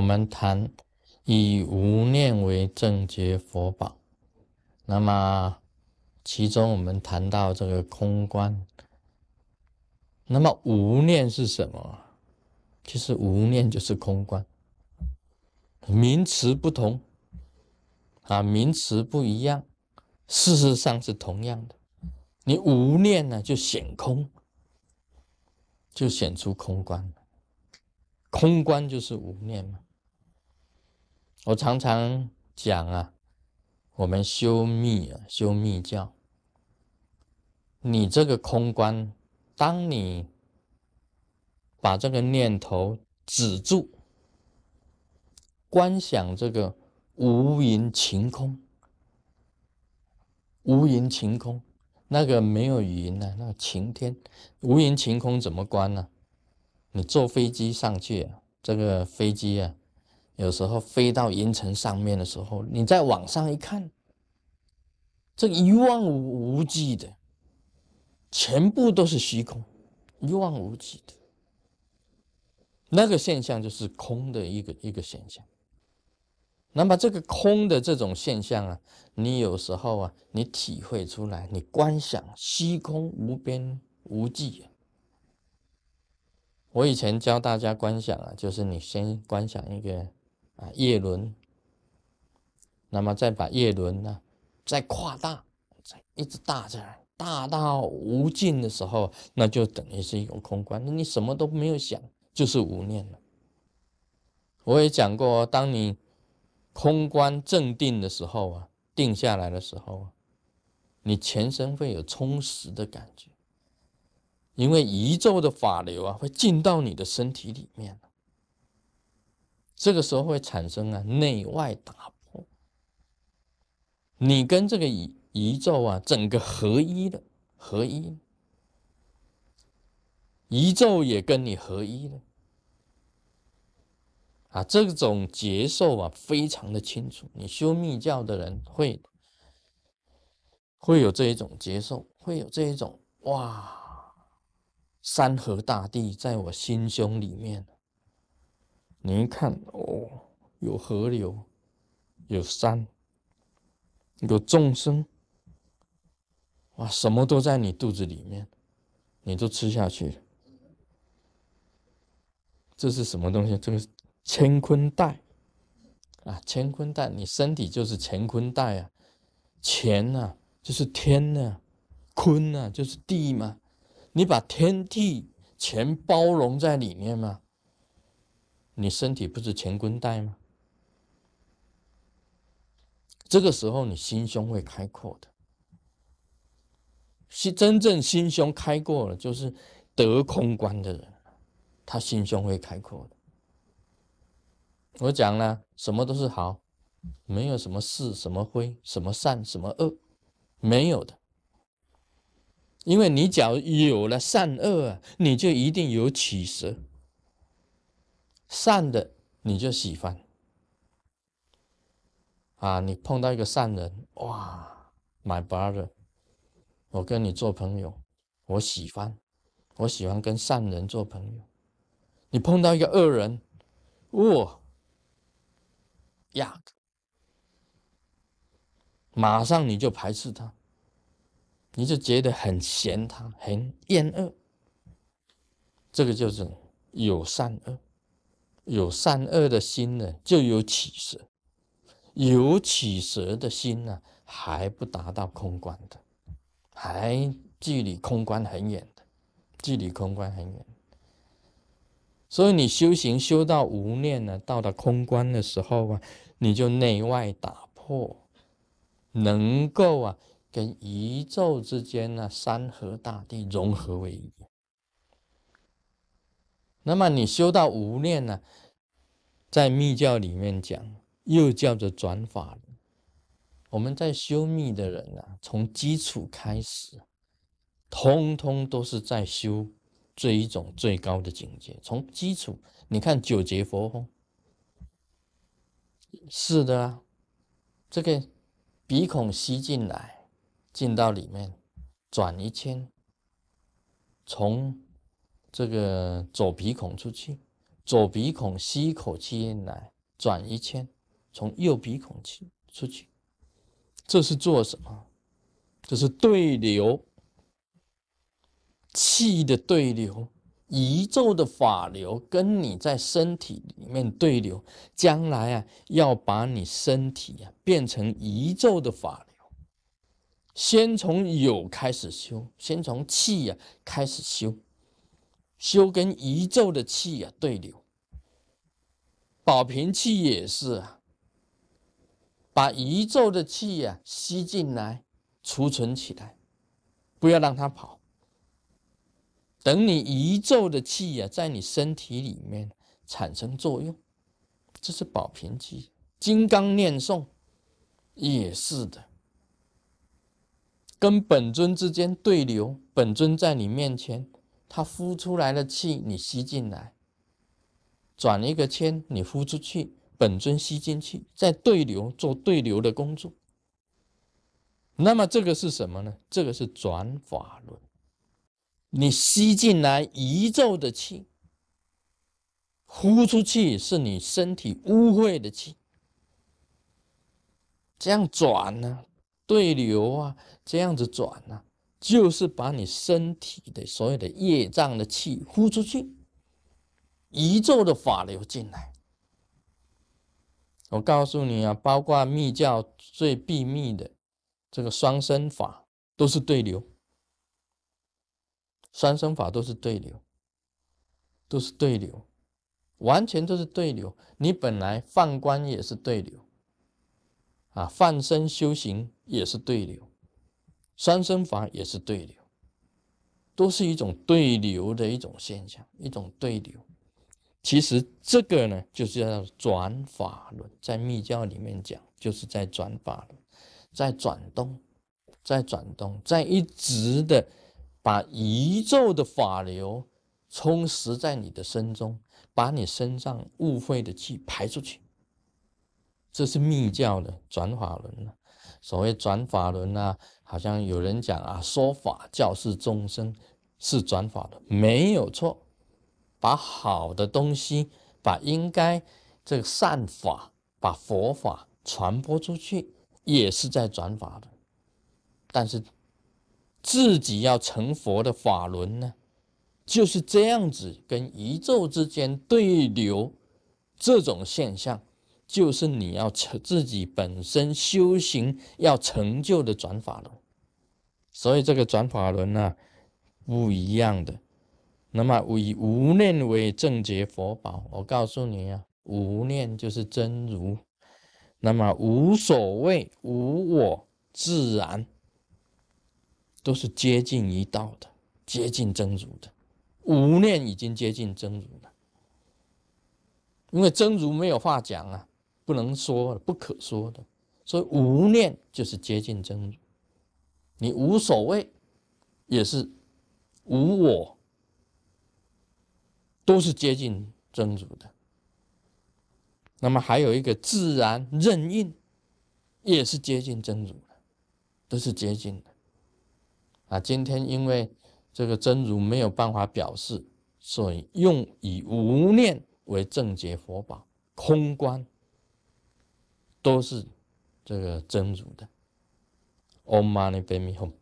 我们谈以无念为正觉佛宝。那么，其中我们谈到这个空观。那么无念是什么？其实无念就是空观，名词不同啊，名词不一样，事实上是同样的。你无念呢，就显空，就显出空观。空观就是无念嘛。我常常讲啊。我们修密啊，修密教。你这个空观，当你把这个念头止住，观想这个无垠晴空，无垠晴空，那个没有云呢，那个晴天，无垠晴空怎么观呢？你坐飞机上去啊，这个飞机啊。有时候飞到云层上面的时候，你再往上一看，这一望无无际的，全部都是虚空，一望无际的，那个现象就是空的一个一个现象。那么这个空的这种现象啊，你有时候啊，你体会出来，你观想虚空无边无际。我以前教大家观想啊，就是你先观想一个。啊，叶轮，那么再把叶轮呢，再扩大，再一直大起来，大到无尽的时候，那就等于是一种空观。那你什么都没有想，就是无念了。我也讲过，当你空观正定的时候啊，定下来的时候啊，你全身会有充实的感觉，因为宇宙的法流啊，会进到你的身体里面这个时候会产生啊内外打破，你跟这个宇宇宙啊整个合一的合一，宇宙也跟你合一了啊，这种接受啊非常的清楚。你修密教的人会会有这一种接受，会有这一种哇，山河大地在我心胸里面。你一看哦，有河流，有山，有众生，哇，什么都在你肚子里面，你都吃下去。这是什么东西？这个乾坤袋啊，乾坤袋，你身体就是乾坤袋啊，乾呐就是天呐，坤呐就是地嘛，你把天地全包容在里面嘛。你身体不是乾坤袋吗？这个时候你心胸会开阔的，心真正心胸开阔了，就是得空观的人，他心胸会开阔的。我讲了，什么都是好，没有什么是什么灰，什么善，什么恶，没有的。因为你只要有了善恶啊，你就一定有起色。善的你就喜欢啊！你碰到一个善人，哇，my brother，我跟你做朋友，我喜欢，我喜欢跟善人做朋友。你碰到一个恶人，哇，呀，马上你就排斥他，你就觉得很嫌他，很厌恶。这个就是有善恶。有善恶的心呢，就有起色；有起色的心呢，还不达到空观的，还距离空观很远的，距离空观很远。所以你修行修到无念呢，到了空观的时候啊，你就内外打破，能够啊，跟宇宙之间呢，山河大地融合为一。那么你修到无念呢，在密教里面讲，又叫做转法轮。我们在修密的人啊，从基础开始，通通都是在修这一种最高的境界。从基础，你看九节佛风，是的啊，这个鼻孔吸进来，进到里面，转一圈，从。这个左鼻孔出去，左鼻孔吸一口气进来，转一圈，从右鼻孔气出去。这是做什么？这是对流，气的对流，宇宙的法流跟你在身体里面对流，将来啊，要把你身体啊变成宇宙的法流。先从有开始修，先从气呀开始修，修跟宇宙的气呀对流。保平气也是啊，把宇宙的气呀吸进来，储存起来，不要让它跑。等你宇宙的气呀在你身体里面产生作用，这是保平气。金刚念诵也是的。跟本尊之间对流，本尊在你面前，他呼出来的气你吸进来，转一个圈你呼出去，本尊吸进去，在对流做对流的工作。那么这个是什么呢？这个是转法轮。你吸进来宇宙的气，呼出去是你身体污秽的气，这样转呢？对流啊，这样子转呢，就是把你身体的所有的业障的气呼出去，宇宙的法流进来。我告诉你啊，包括密教最秘密的这个双生法，都是对流。双生法都是对流，都是对流，完全都是对流。你本来放观也是对流。啊，放生修行也是对流，三生法也是对流，都是一种对流的一种现象，一种对流。其实这个呢，就是叫转法轮，在密教里面讲，就是在转法轮，在转动，在转动，在一直的把宇宙的法流充实在你的身中，把你身上误会的气排出去。这是密教的转法轮所谓转法轮啊，好像有人讲啊，说法教是众生是转法轮，没有错。把好的东西，把应该这个善法，把佛法传播出去，也是在转法轮。但是自己要成佛的法轮呢，就是这样子，跟宇宙之间对流这种现象。就是你要成自己本身修行要成就的转法轮，所以这个转法轮呢不一样的。那么以无念为正觉佛宝，我告诉你啊，无念就是真如。那么无所谓、无我、自然，都是接近一道的，接近真如的。无念已经接近真如了，因为真如没有话讲啊。不能说的不可说的，所以无念就是接近真如。你无所谓，也是无我，都是接近真如的。那么还有一个自然任运，也是接近真如的，都是接近的。啊，今天因为这个真如没有办法表示，所以用以无念为正解佛宝，空观。都是这个真如的。Om Mani Padme h o m e。